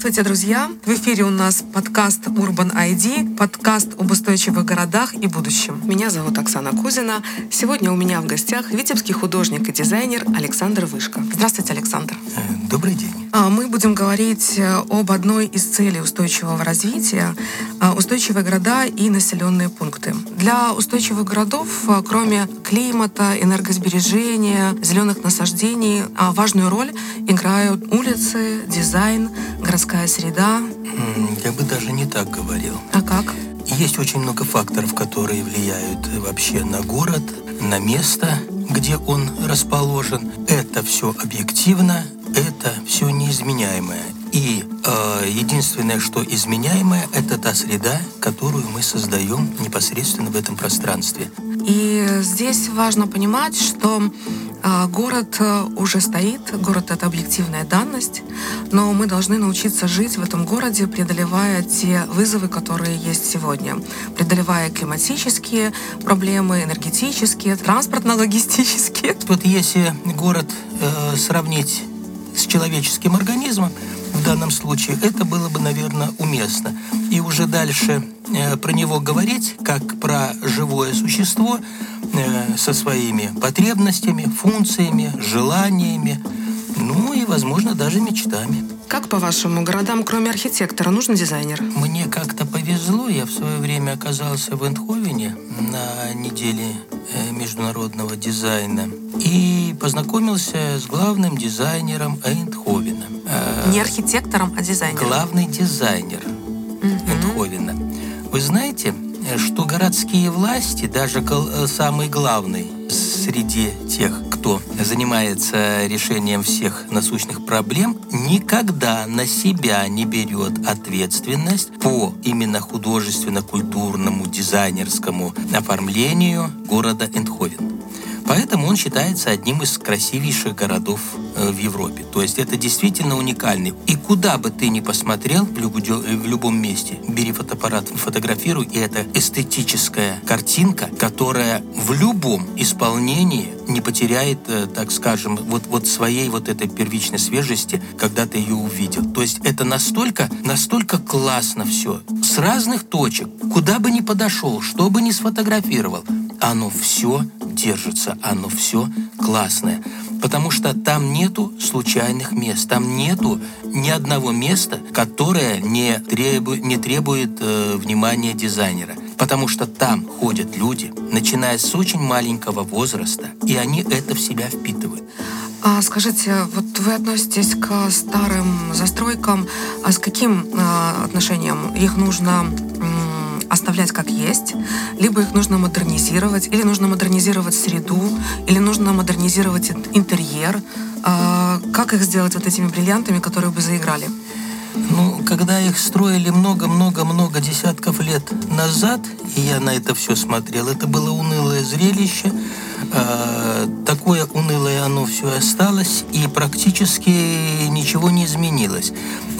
Здравствуйте, друзья! В эфире у нас подкаст Urban ID, подкаст об устойчивых городах и будущем. Меня зовут Оксана Кузина. Сегодня у меня в гостях витебский художник и дизайнер Александр Вышка. Здравствуйте, Александр. Э, добрый день. А, мы будем говорить э, об одной из целей устойчивого развития – устойчивые города и населенные пункты. Для устойчивых городов, э, кроме климата, энергосбережения, зеленых насаждений, важную роль играют улицы, дизайн, городская среда? Я бы даже не так говорил. А как? Есть очень много факторов, которые влияют вообще на город, на место, где он расположен. Это все объективно, это все неизменяемое. И э, единственное, что изменяемое, это та среда, которую мы создаем непосредственно в этом пространстве. И здесь важно понимать, что а, город э, уже стоит, город — это объективная данность, но мы должны научиться жить в этом городе, преодолевая те вызовы, которые есть сегодня, преодолевая климатические проблемы, энергетические, транспортно-логистические. Вот если город э, сравнить с человеческим организмом, в данном случае, это было бы, наверное, уместно. И уже дальше э, про него говорить, как про живое существо э, со своими потребностями, функциями, желаниями, ну и, возможно, даже мечтами. Как, по-вашему, городам, кроме архитектора, нужен дизайнер? Мне как-то повезло. Я в свое время оказался в Эндховене на неделе э, международного дизайна и познакомился с главным дизайнером Эндховена. Не архитектором, а дизайнером. Главный дизайнер mm-hmm. Эндховена. Вы знаете, что городские власти, даже э, самый главный среди тех, кто занимается решением всех насущных проблем, никогда на себя не берет ответственность по именно художественно-культурному дизайнерскому оформлению города Эндховен. Поэтому он считается одним из красивейших городов э, в Европе. То есть это действительно уникальный. И куда бы ты ни посмотрел в, люб- в любом месте, бери фотоаппарат, фотографируй, и это эстетическая картинка, которая в любом исполнении не потеряет, э, так скажем, вот, вот своей вот этой первичной свежести, когда ты ее увидел. То есть это настолько, настолько классно все. С разных точек, куда бы ни подошел, что бы ни сфотографировал, оно все держится, оно все классное. Потому что там нету случайных мест, там нету ни одного места, которое не требует, не требует э, внимания дизайнера. Потому что там ходят люди, начиная с очень маленького возраста, и они это в себя впитывают. А скажите, вот вы относитесь к старым застройкам, а с каким э, отношением их нужно оставлять как есть, либо их нужно модернизировать, или нужно модернизировать среду, или нужно модернизировать интерьер. А, как их сделать вот этими бриллиантами, которые бы заиграли? Ну, когда их строили много-много-много десятков лет назад, и я на это все смотрел, это было унылое зрелище. Э, такое унылое оно все осталось, и практически ничего не изменилось.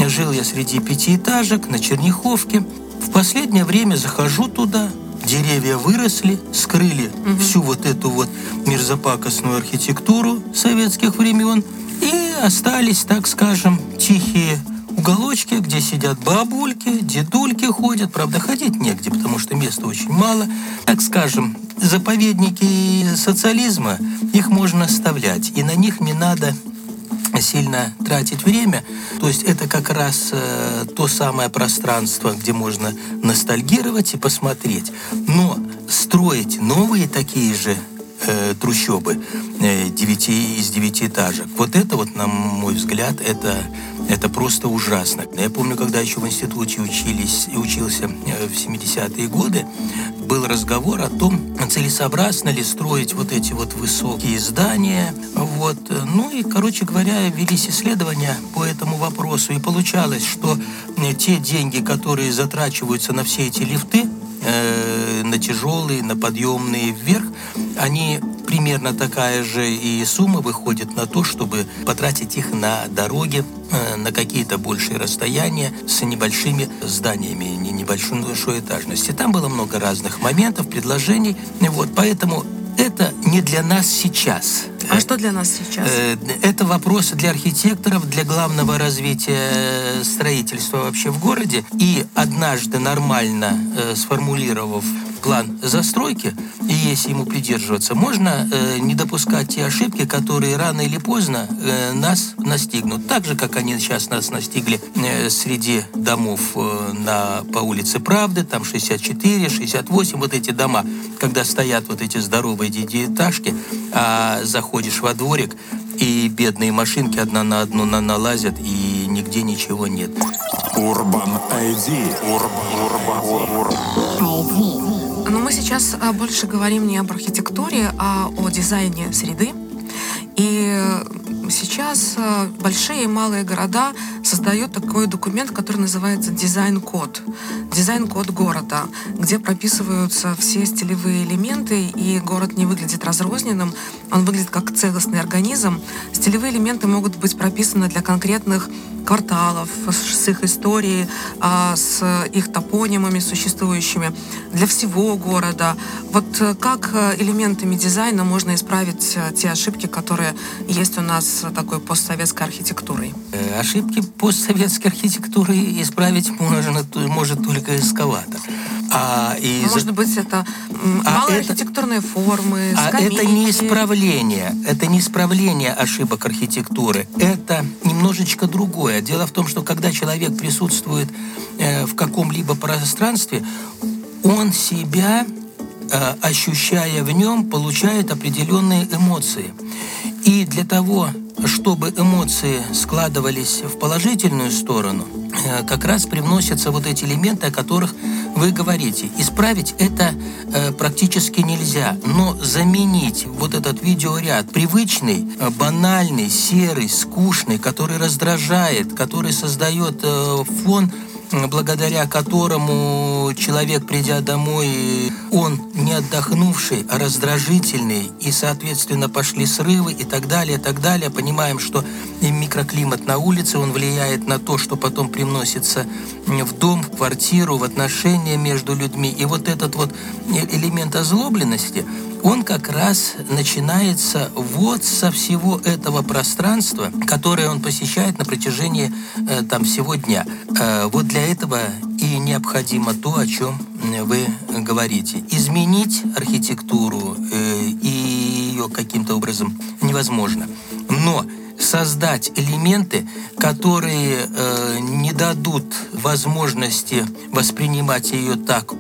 Жил я среди пятиэтажек на Черняховке. В последнее время захожу туда, деревья выросли, скрыли угу. всю вот эту вот мерзопакостную архитектуру советских времен, и остались, так скажем, тихие уголочки, где сидят бабульки, дедульки ходят. Правда, ходить негде, потому что места очень мало. Так скажем, заповедники социализма, их можно оставлять, и на них не надо сильно тратить время. То есть это как раз э, то самое пространство, где можно ностальгировать и посмотреть. Но строить новые такие же э, трущобы э, девяти, из девятиэтажек, вот это вот, на мой взгляд, это это просто ужасно. Я помню, когда еще в институте учились, и учился э, в 70-е годы, был разговор о том, целесообразно ли строить вот эти вот высокие здания. Вот. Ну и, короче говоря, велись исследования по этому вопросу. И получалось, что э, те деньги, которые затрачиваются на все эти лифты, э, на тяжелые, на подъемные вверх, они примерно такая же и сумма выходит на то, чтобы потратить их на дороги, э, на какие-то большие расстояния с небольшими зданиями, не небольшой этажности. Там было много разных моментов, предложений. Вот, поэтому это не для нас сейчас. А что для нас сейчас? Это вопрос для архитекторов, для главного развития строительства вообще в городе. И однажды нормально сформулировав план застройки, и если ему придерживаться, можно э, не допускать те ошибки, которые рано или поздно э, нас настигнут. Так же, как они сейчас нас настигли э, среди домов э, на, по улице Правды, там 64, 68, вот эти дома, когда стоят вот эти здоровые девятиэтажки, а заходишь во дворик, и бедные машинки одна на одну на налазят, и нигде ничего нет. Урбан ID. Урбан, урбан, урбан. Но мы сейчас а, больше говорим не об архитектуре, а о дизайне среды. И сейчас а, большие и малые города создают такой документ, который называется дизайн-код. Дизайн-код города, где прописываются все стилевые элементы, и город не выглядит разрозненным, он выглядит как целостный организм. Стилевые элементы могут быть прописаны для конкретных кварталов, с их историей, а, с их топонимами существующими, для всего города. Вот э, как э, элементами дизайна можно исправить э, те ошибки, которые есть у нас такой постсоветской архитектурой? Ошибки постсоветской архитектуры исправить можно, может только эскаватор. А из... Может быть, это а малые это... архитектурные формы, А скамейки. это не исправление. Это не исправление ошибок архитектуры. Это немножечко другое. Дело в том, что когда человек присутствует э, в каком-либо пространстве, он себя, э, ощущая в нем, получает определенные эмоции. И для того, чтобы эмоции складывались в положительную сторону, э, как раз привносятся вот эти элементы, о которых вы говорите. Исправить это э, практически нельзя, но заменить вот этот видеоряд привычный, э, банальный, серый, скучный, который раздражает, который создает фон благодаря которому человек, придя домой, он не отдохнувший, а раздражительный, и, соответственно, пошли срывы и так далее, и так далее. Понимаем, что микроклимат на улице, он влияет на то, что потом привносится в дом, в квартиру, в отношения между людьми. И вот этот вот элемент озлобленности – он как раз начинается вот со всего этого пространства, которое он посещает на протяжении э, там всего дня. Э, вот для этого и необходимо то, о чем вы говорите. Изменить архитектуру э, и ее каким-то образом невозможно. Но создать элементы, которые э, не дадут возможности воспринимать ее так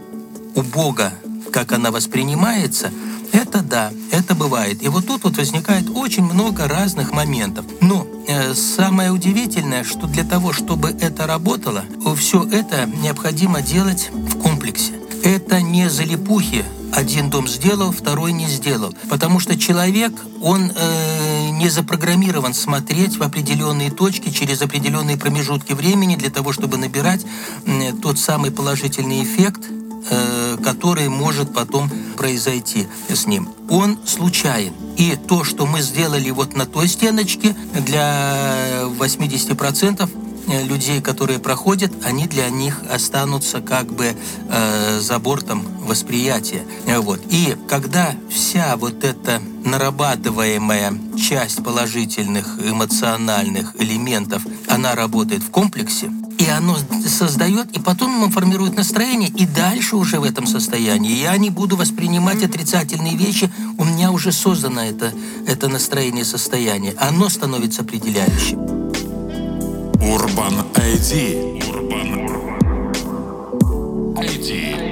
убого, как она воспринимается – это да, это бывает. И вот тут вот возникает очень много разных моментов. Но э, самое удивительное, что для того, чтобы это работало, все это необходимо делать в комплексе. Это не залипухи, один дом сделал, второй не сделал. Потому что человек, он э, не запрограммирован смотреть в определенные точки через определенные промежутки времени для того, чтобы набирать э, тот самый положительный эффект, Э, который может потом произойти с ним. Он случайен. И то, что мы сделали вот на той стеночке, для 80% э, людей, которые проходят, они для них останутся как бы э, за бортом восприятия. Вот. И когда вся вот эта нарабатываемая часть положительных эмоциональных элементов, она работает в комплексе, оно создает, и потом оно формирует настроение, и дальше уже в этом состоянии. Я не буду воспринимать отрицательные вещи, у меня уже создано это, это настроение, состояние. Оно становится определяющим. Урбан ID. Урбан. ID.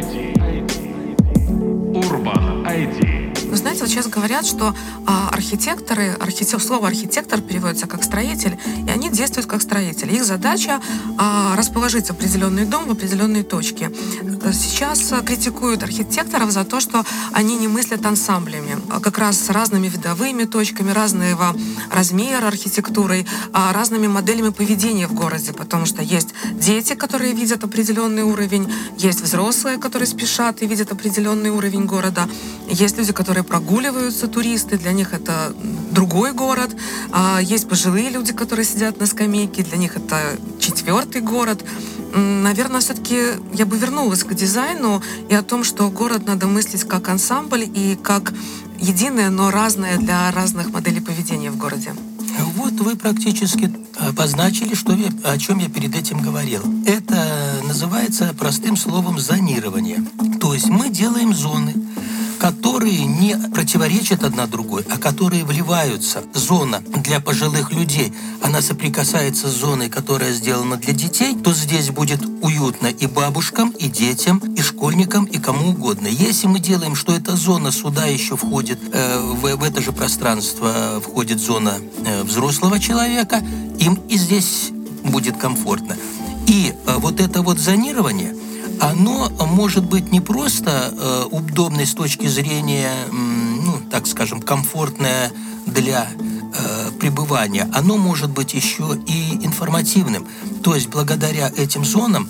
Сейчас говорят, что а, архитекторы, архитек, слово архитектор переводится как строитель, и они действуют как строители. Их задача а, расположить определенный дом в определенной точке. Сейчас критикуют архитекторов за то, что они не мыслят ансамблями, а как раз с разными видовыми точками, разного размера архитектурой, а разными моделями поведения в городе, потому что есть дети, которые видят определенный уровень, есть взрослые, которые спешат и видят определенный уровень города, есть люди, которые прогуливаются туристы, для них это другой город. А есть пожилые люди, которые сидят на скамейке, для них это четвертый город. Наверное, все-таки я бы вернулась к дизайну и о том, что город надо мыслить как ансамбль и как единое, но разное для разных моделей поведения в городе. Вот вы практически обозначили, что я, о чем я перед этим говорил. Это называется простым словом зонирование. То есть мы делаем зоны, которые не противоречат одна другой, а которые вливаются. Зона для пожилых людей, она соприкасается с зоной, которая сделана для детей, то здесь будет уютно и бабушкам, и детям, и школьникам, и кому угодно. Если мы делаем, что эта зона сюда еще входит, э, в, в это же пространство входит зона э, взрослого человека, им и здесь будет комфортно. И э, вот это вот зонирование – оно может быть не просто э, удобной с точки зрения, ну, так скажем, комфортное для э, пребывания, оно может быть еще и информативным. То есть благодаря этим зонам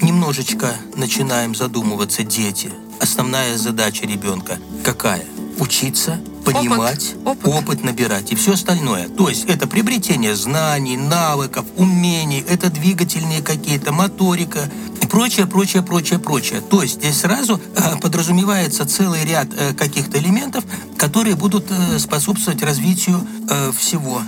немножечко начинаем задумываться дети. Основная задача ребенка какая? Учиться, понимать, опыт, опыт. опыт набирать и все остальное. То есть это приобретение знаний, навыков, умений, это двигательные какие-то, моторика, прочее, прочее, прочее, прочее. То есть здесь сразу э, подразумевается целый ряд э, каких-то элементов, которые будут э, способствовать развитию всего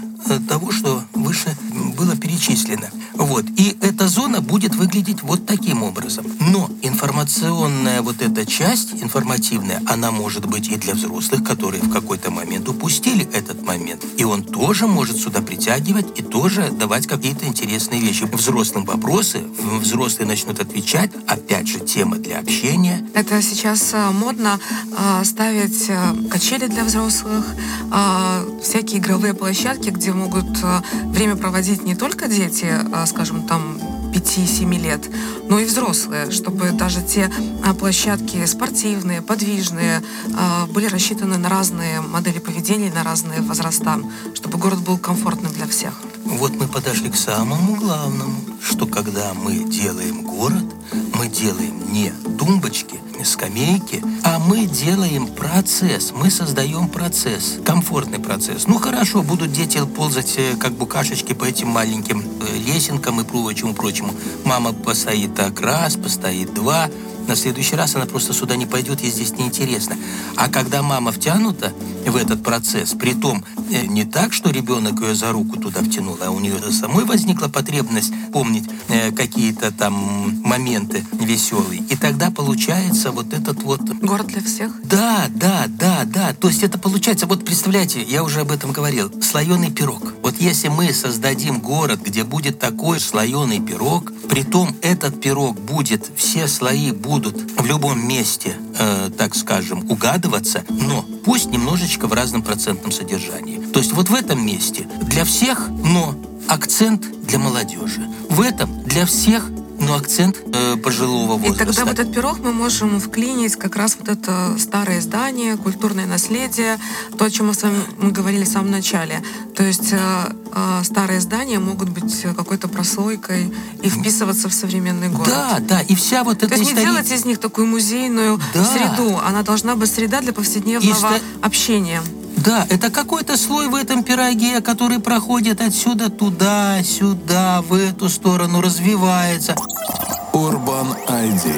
того, что выше было перечислено. Вот. И эта зона будет выглядеть вот таким образом. Но информационная вот эта часть, информативная, она может быть и для взрослых, которые в какой-то момент упустили этот момент. И он тоже может сюда притягивать и тоже давать какие-то интересные вещи. Взрослым вопросы, взрослые начнут отвечать. Опять же, тема для общения. Это сейчас э, модно э, ставить э, качели для взрослых, всякие игровые площадки, где могут время проводить не только дети, а скажем, там 5-7 лет, но и взрослые, чтобы даже те а, площадки спортивные, подвижные а, были рассчитаны на разные модели поведения, на разные возраста, чтобы город был комфортным для всех. Вот мы подошли к самому главному, что когда мы делаем город, мы делаем не тумбочки, скамейки, а мы делаем процесс, мы создаем процесс, комфортный процесс. Ну хорошо, будут дети ползать э, как букашечки по этим маленьким э, лесенкам и прочему, прочему. Мама постоит так раз, постоит два, на следующий раз она просто сюда не пойдет, ей здесь неинтересно. А когда мама втянута в этот процесс, при том э, не так, что ребенок ее за руку туда втянул, а у нее самой возникла потребность помнить э, какие-то там моменты веселые. И тогда получается вот этот вот... Город для всех? Да, да, да, да. То есть это получается, вот представляете, я уже об этом говорил, слоеный пирог. Вот если мы создадим город, где будет такой слоеный пирог, при том этот пирог будет, все слои будут в любом месте, э, так скажем, угадываться, но пусть немножечко в разном процентном содержании. То есть вот в этом месте для всех, но акцент для молодежи. В этом для всех, но акцент э, пожилого возраста. И тогда в этот пирог мы можем вклинить как раз вот это старое здание, культурное наследие, то, о чем мы с вами мы говорили в самом начале. То есть э, э, старые здания могут быть какой-то прослойкой и вписываться в современный город. Да, да, и вся вот эта То есть не делать из них такую музейную да. среду, она должна быть среда для повседневного и общения. Да, это какой-то слой в этом пироге, который проходит отсюда туда, сюда, в эту сторону, развивается. Урбан ID.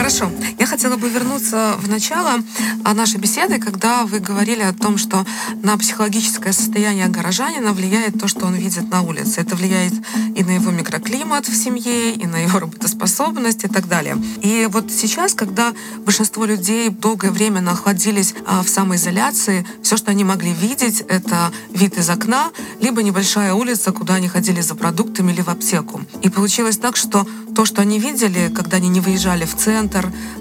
Хорошо. Я хотела бы вернуться в начало а, нашей беседы, когда вы говорили о том, что на психологическое состояние горожанина влияет то, что он видит на улице. Это влияет и на его микроклимат в семье, и на его работоспособность и так далее. И вот сейчас, когда большинство людей долгое время находились а, в самоизоляции, все, что они могли видеть, это вид из окна, либо небольшая улица, куда они ходили за продуктами или в аптеку. И получилось так, что то, что они видели, когда они не выезжали в центр,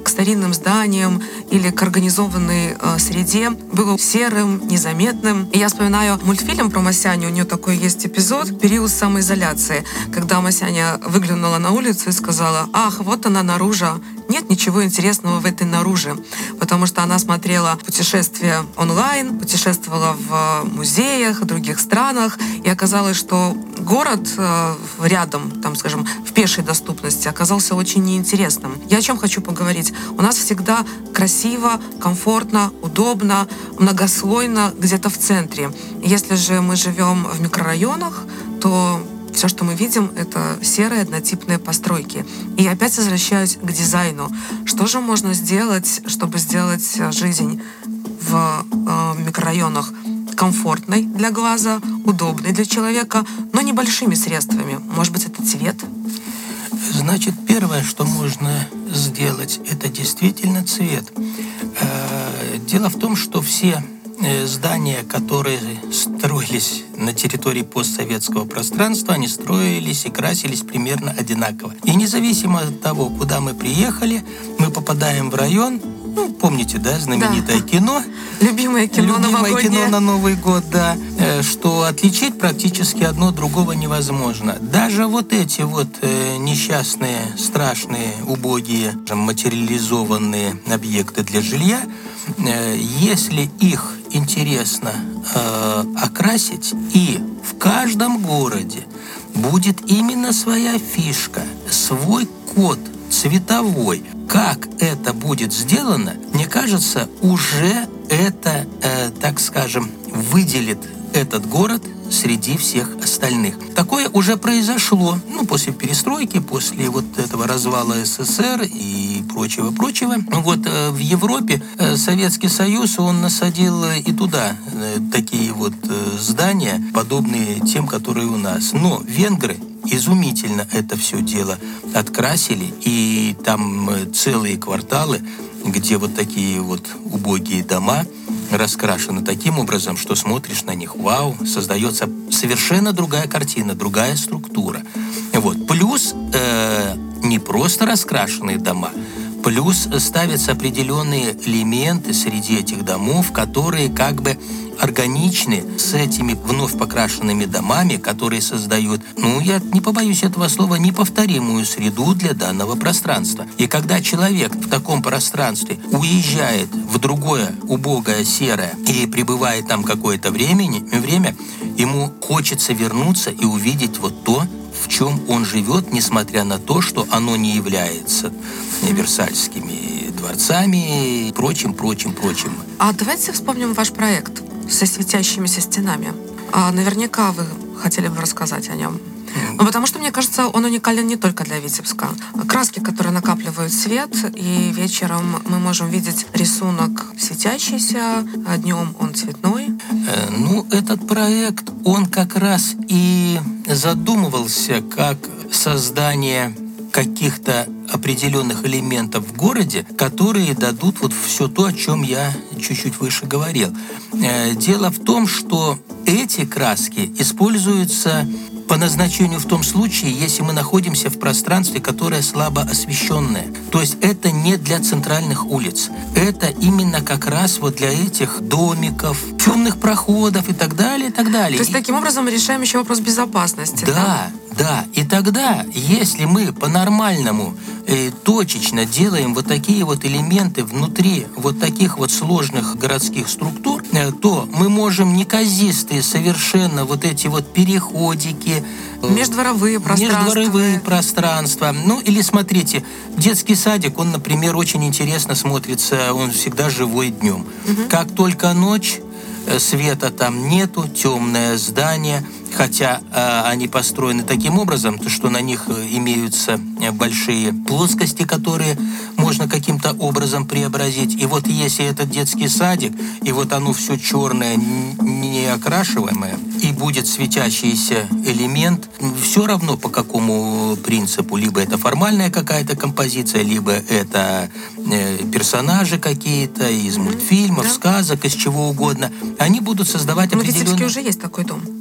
к старинным зданиям или к организованной э, среде, было серым, незаметным. И я вспоминаю мультфильм про Масяню, у нее такой есть эпизод, период самоизоляции, когда Масяня выглянула на улицу и сказала, ах, вот она наружу, нет ничего интересного в этой наружи, потому что она смотрела путешествия онлайн, путешествовала в музеях, в других странах, и оказалось, что город э, рядом, там, скажем, в пешей доступности оказался очень неинтересным. Я о чем хочу поговорить? У нас всегда красиво, комфортно, удобно, многослойно где-то в центре. Если же мы живем в микрорайонах, то все, что мы видим, это серые однотипные постройки. И опять возвращаюсь к дизайну. Что же можно сделать, чтобы сделать жизнь в э, микрорайонах комфортной для глаза, удобной для человека, но небольшими средствами? Может быть, это цвет? Значит, первое, что можно сделать, это действительно цвет. Э, дело в том, что все Э, здания, которые строились на территории постсоветского пространства, они строились и красились примерно одинаково. И независимо от того, куда мы приехали, мы попадаем в район, ну, помните, да, знаменитое да. кино. Любимое кино Любимое кино на Новый год, да. Э, что отличить практически одно другого невозможно. Даже вот эти вот э, несчастные, страшные, убогие, материализованные объекты для жилья, если их интересно э, окрасить, и в каждом городе будет именно своя фишка, свой код цветовой. Как это будет сделано, мне кажется, уже это, э, так скажем, выделит этот город среди всех остальных. Такое уже произошло, ну, после перестройки, после вот этого развала СССР и прочего-прочего. Вот э, в Европе э, Советский Союз, он насадил и туда э, такие вот здания, подобные тем, которые у нас. Но венгры изумительно это все дело открасили, и там целые кварталы, где вот такие вот убогие дома – раскрашены таким образом, что смотришь на них, вау, создается совершенно другая картина, другая структура. Вот. Плюс э, не просто раскрашенные дома, плюс ставятся определенные элементы среди этих домов, которые как бы органичны с этими вновь покрашенными домами, которые создают, ну, я не побоюсь этого слова, неповторимую среду для данного пространства. И когда человек в таком пространстве уезжает в другое убогое серое и пребывает там какое-то времени, время, ему хочется вернуться и увидеть вот то, в чем он живет, несмотря на то, что оно не является Версальскими дворцами и прочим, прочим, прочим. А давайте вспомним ваш проект со светящимися стенами. А наверняка вы хотели бы рассказать о нем. Ну, потому что, мне кажется, он уникален не только для Витебска. Краски, которые накапливают свет, и вечером мы можем видеть рисунок светящийся, а днем он цветной. Э, ну, этот проект, он как раз и задумывался как создание каких-то определенных элементов в городе, которые дадут вот все то, о чем я чуть-чуть выше говорил. Э, дело в том, что эти краски используются по назначению в том случае, если мы находимся в пространстве, которое слабо освещенное. То есть это не для центральных улиц. Это именно как раз вот для этих домиков, темных проходов и так далее, и так далее. То есть таким образом мы решаем еще вопрос безопасности. Да, да. Да, и тогда, если мы по-нормальному э, точечно делаем вот такие вот элементы внутри вот таких вот сложных городских структур, э, то мы можем неказистые совершенно вот эти вот переходики, э, Междворовые пространства. Междворовые пространства. Ну, или смотрите, детский садик, он, например, очень интересно смотрится, он всегда живой днем. Угу. Как только ночь, света там нету, темное здание – хотя э, они построены таким образом, что на них э, имеются э, большие плоскости, которые можно каким-то образом преобразить. И вот если этот детский садик, и вот оно все черное, неокрашиваемое, и будет светящийся элемент, все равно по какому принципу, либо это формальная какая-то композиция, либо это э, персонажи какие-то из мультфильмов, да. сказок, из чего угодно, они будут создавать определенные... В Витебске уже есть такой дом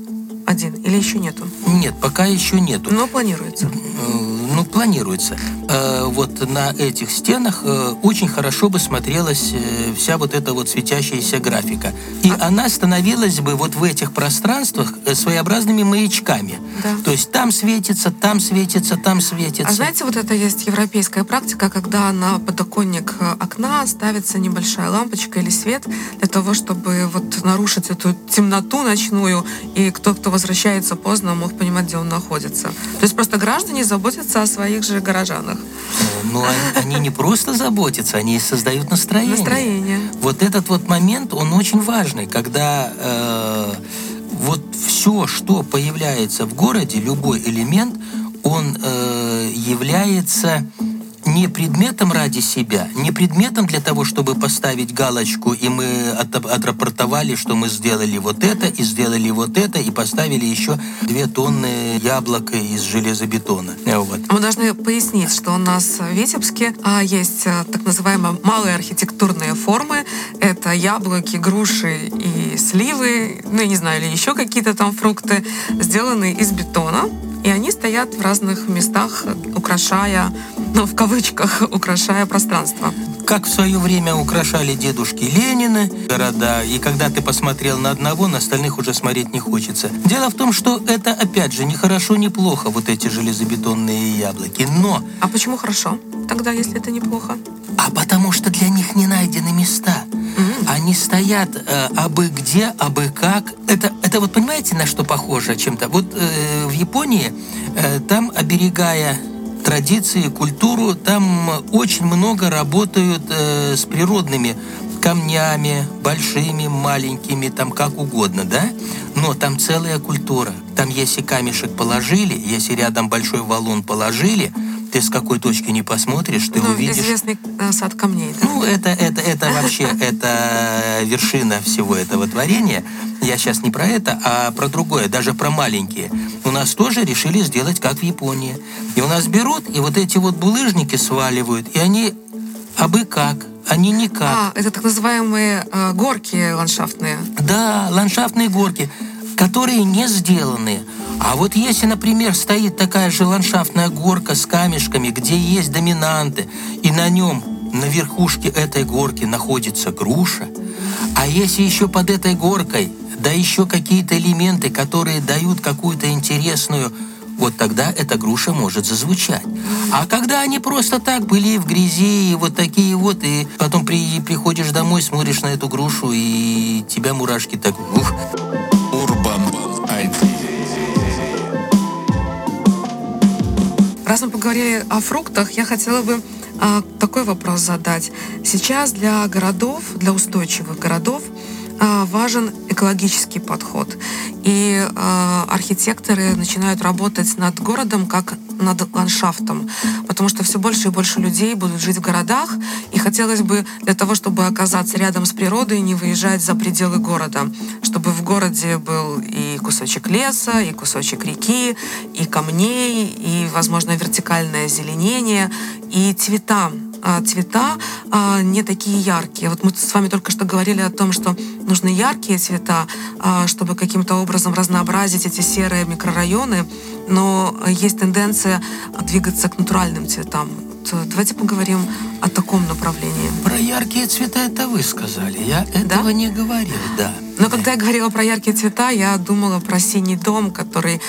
один или еще нету? Нет, пока еще нету. Но планируется. Э, ну, планируется. Э, вот на этих стенах э, очень хорошо бы смотрелась вся вот эта вот светящаяся графика. И а... она становилась бы вот в этих пространствах своеобразными маячками. Да. То есть там светится, там светится, там светится. А знаете, вот это есть европейская практика, когда на подоконник окна ставится небольшая лампочка или свет для того, чтобы вот нарушить эту темноту ночную, и кто, кто возвращается поздно, мог понимать, где он находится. То есть просто граждане заботятся о своих же горожанах. Но они, они не просто заботятся, они создают настроение. Настроение. Вот этот вот момент, он очень важный, когда э, вот все, что появляется в городе, любой элемент, он э, является не предметом ради себя, не предметом для того, чтобы поставить галочку, и мы отрапортовали, что мы сделали вот это, и сделали вот это, и поставили еще две тонны яблока из железобетона. Вот. Мы должны пояснить, что у нас в Витебске а, есть а, так называемые малые архитектурные формы. Это яблоки, груши и сливы, ну, я не знаю, или еще какие-то там фрукты, сделанные из бетона. И они стоят в разных местах, украшая ну, в кавычках, украшая пространство. Как в свое время украшали дедушки Ленины города, и когда ты посмотрел на одного, на остальных уже смотреть не хочется. Дело в том, что это, опять же, не хорошо, не плохо, вот эти железобетонные яблоки, но... А почему хорошо тогда, если это неплохо? А потому что для них не найдены места. Mm-hmm. Они стоят э, абы где, абы как. Это, это вот понимаете, на что похоже чем-то? Вот э, в Японии, э, там оберегая традиции, культуру. Там очень много работают э, с природными камнями, большими, маленькими, там как угодно, да? Но там целая культура. Там если камешек положили, если рядом большой валун положили, ты с какой точки не посмотришь, ты ну, увидишь... известный э, сад камней. Да? Ну, это, это, это вообще, это вершина всего этого творения. Я сейчас не про это, а про другое, даже про маленькие. У нас тоже решили сделать, как в Японии. И у нас берут, и вот эти вот булыжники сваливают, и они абы как, они никак. А, это так называемые э, горки ландшафтные. Да, ландшафтные горки, которые не сделаны. А вот если, например, стоит такая же ландшафтная горка с камешками, где есть доминанты, и на нем, на верхушке этой горки находится груша, а если еще под этой горкой да еще какие-то элементы, которые дают какую-то интересную вот тогда эта груша может зазвучать. А когда они просто так были в грязи, и вот такие вот, и потом при, приходишь домой, смотришь на эту грушу, и тебя мурашки так... Ух. Раз мы поговорили о фруктах, я хотела бы а, такой вопрос задать. Сейчас для городов, для устойчивых городов, а, важен экологический подход. И э, архитекторы начинают работать над городом как над ландшафтом, потому что все больше и больше людей будут жить в городах, и хотелось бы для того, чтобы оказаться рядом с природой, не выезжать за пределы города, чтобы в городе был и кусочек леса, и кусочек реки, и камней, и, возможно, вертикальное озеленение, и цвета цвета а, не такие яркие. Вот мы с вами только что говорили о том, что нужны яркие цвета, а, чтобы каким-то образом разнообразить эти серые микрорайоны, но есть тенденция двигаться к натуральным цветам. Давайте поговорим о таком направлении. Про яркие цвета это вы сказали. Я этого да? не говорил, да. Но когда я говорила про яркие цвета, я думала про синий дом, который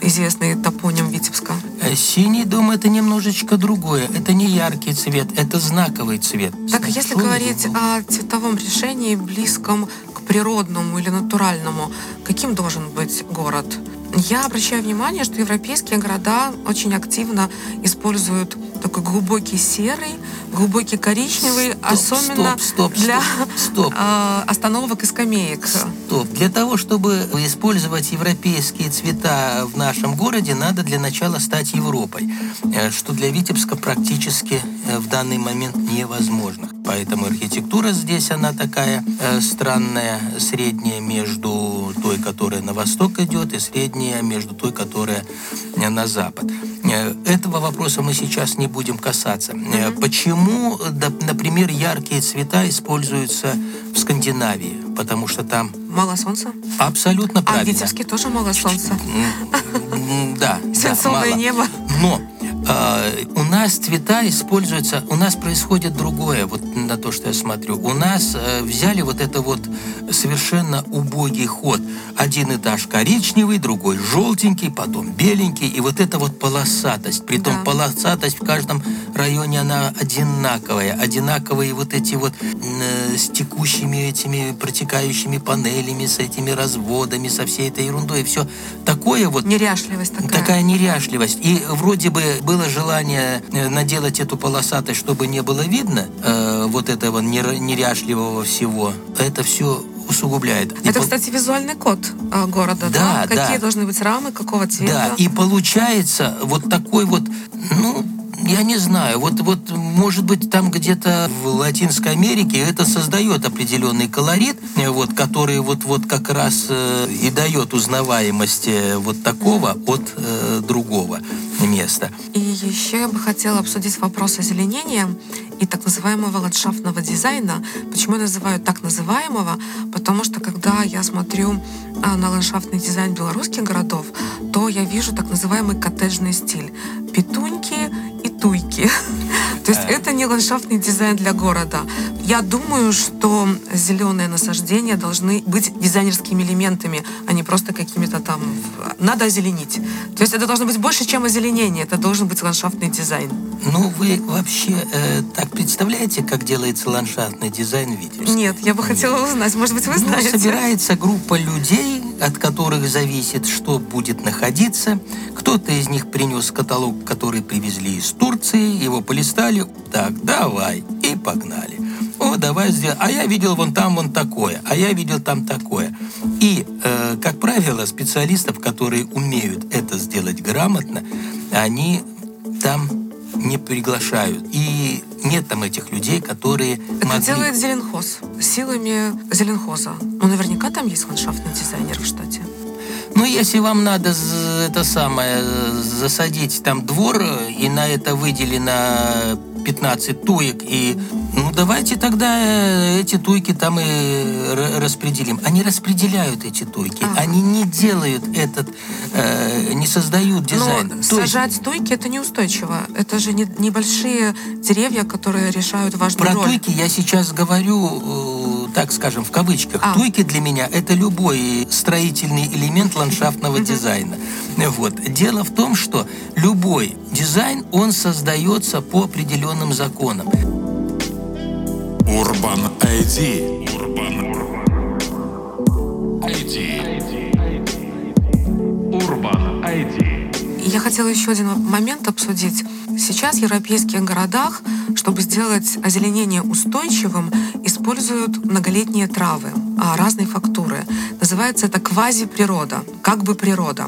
известный топоним Витебска. Э, синий дом это немножечко другое. Это не яркий цвет, это знаковый цвет. Так, если говорить о цветовом решении, близком к природному или натуральному, каким должен быть город? Я обращаю внимание, что европейские города очень активно используют такой глубокий серый, глубокий коричневый, стоп, особенно стоп, стоп, для стоп. Э, остановок и скамеек. Стоп. Для того, чтобы использовать европейские цвета в нашем городе, надо для начала стать Европой, э, что для Витебска практически э, в данный момент невозможно. Поэтому архитектура здесь, она такая э, странная, средняя между той, которая на восток идет, и средняя между той, которая э, на запад. Э, этого вопроса мы сейчас не будем касаться. Mm-hmm. Почему, например, яркие цвета используются в Скандинавии? Потому что там... Мало солнца? Абсолютно правильно. А в Витебске тоже мало солнца? Да. Свинцовое небо. Но у нас цвета используются, у нас происходит другое, вот на то, что я смотрю. У нас э, взяли вот это вот совершенно убогий ход. Один этаж коричневый, другой желтенький, потом беленький, и вот эта вот полосатость. Притом да. полосатость в каждом районе, она одинаковая. Одинаковые вот эти вот э, с текущими этими протекающими панелями, с этими разводами, со всей этой ерундой. Все такое вот... Неряшливость такая. Такая неряшливость. И вроде бы был было желание э, наделать эту полосатость, чтобы не было видно э, вот этого неряшливого всего, это все усугубляет. И Это, по- кстати, визуальный код а, города, Да, да? Какие да. должны быть рамы, какого цвета? Да, и получается вот такой вот, ну, я не знаю, вот, вот, может быть, там где-то в Латинской Америке это создает определенный колорит, э, вот, который вот, вот как раз э, и дает узнаваемость э, вот такого от э, другого места. И еще я бы хотела обсудить вопрос озеленения и так называемого ландшафтного дизайна. Почему я называю так называемого? Потому что когда я смотрю а, на ландшафтный дизайн белорусских городов, то я вижу так называемый коттеджный стиль. Петуньки и туйки. То есть это не ландшафтный дизайн для города. Я думаю, что зеленые насаждения должны быть дизайнерскими элементами, а не просто какими-то там... Надо озеленить. То есть это должно быть больше, чем озеленение. Это должен быть ландшафтный дизайн. Ну, вы вообще э, так представляете, как делается ландшафтный дизайн в Витебске? Нет, я бы хотела узнать. Может быть, вы Ну, знаете? собирается группа людей, от которых зависит, что будет находиться. Кто-то из них принес каталог, который привезли из Турции, его полистали. Так, давай, и погнали. О, давай сделаем. А я видел вон там вон такое, а я видел там такое. И, э, как правило, специалистов, которые умеют это сделать грамотно, они там не приглашают. И нет там этих людей, которые Это могли... делает Зеленхоз силами Зеленхоза. Ну, наверняка там есть ландшафтный дизайнер в штате. Ну, если вам надо это самое засадить там двор э, и на это выделено 15 туек и ну давайте тогда э, эти туйки там и р- распределим. Они распределяют эти туйки, Ага. они не делают этот, э, не создают дизайн. Но То есть- сажать стойки это неустойчиво. Это же не- небольшие деревья, которые решают важную Про роль. туйки я сейчас говорю, так скажем, в кавычках. А. Туйки для меня это любой строительный элемент ландшафтного дизайна. Вот. Дело в том, что любой дизайн, он создается по определенным законам. Урбан ID. Урбан ID. Урбан ID. Я хотела еще один момент обсудить. Сейчас в европейских городах, чтобы сделать озеленение устойчивым, используют многолетние травы а, разной фактуры. Называется это квази-природа, как бы природа.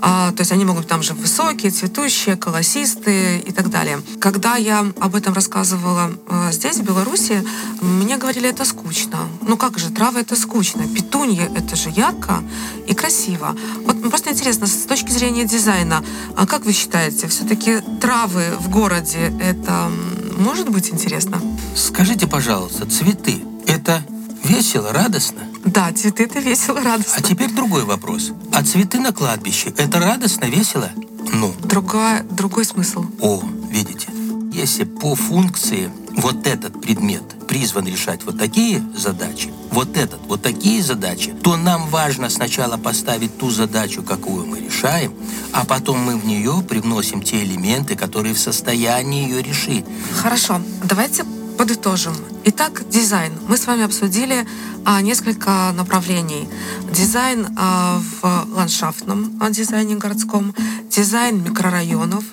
А, то есть они могут быть там же высокие, цветущие, колосистые и так далее. Когда я об этом рассказывала а, здесь, в Беларуси, мне говорили, это скучно. Ну как же, травы это скучно. Петунья это же ярко и красиво. Вот просто интересно, с точки зрения дизайна, как вы считаете, все-таки травы в городе это может быть интересно? Скажите, пожалуйста, цветы – это весело, радостно? Да, цветы это весело, радостно. А теперь другой вопрос. А цветы на кладбище – это радостно, весело? Ну, Другой, другой смысл. О, видите, если по функции вот этот предмет призван решать вот такие задачи, вот этот, вот такие задачи, то нам важно сначала поставить ту задачу, какую мы решаем, а потом мы в нее привносим те элементы, которые в состоянии ее решить. Хорошо, давайте подытожим. Итак, дизайн. Мы с вами обсудили а, несколько направлений. Дизайн а, в ландшафтном а, дизайне городском, дизайн микрорайонов,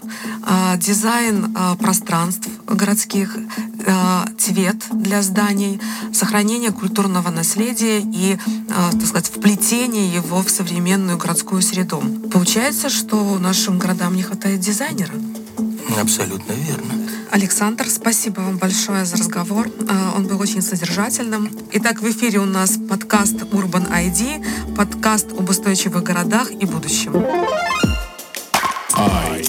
а, дизайн а, пространств городских, а, цвет для зданий, сохранение культурного наследия и, а, так сказать, вплетение его в современную городскую среду. Получается, что нашим городам не хватает дизайнера. Абсолютно верно. Александр, спасибо вам большое за разговор. А, Он был очень содержательным. Итак, в эфире у нас подкаст Urban ID, подкаст об устойчивых городах и будущем. I.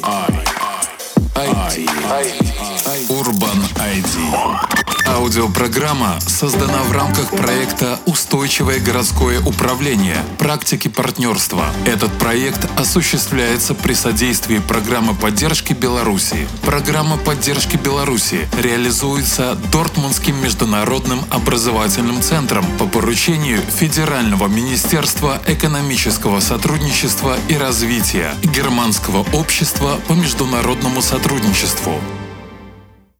Урбан ID. Аудиопрограмма создана в рамках проекта «Устойчивое городское управление. Практики партнерства». Этот проект осуществляется при содействии программы поддержки Беларуси. Программа поддержки Беларуси реализуется Дортмундским международным образовательным центром по поручению Федерального министерства экономического сотрудничества и развития Германского общества по международному сотрудничеству.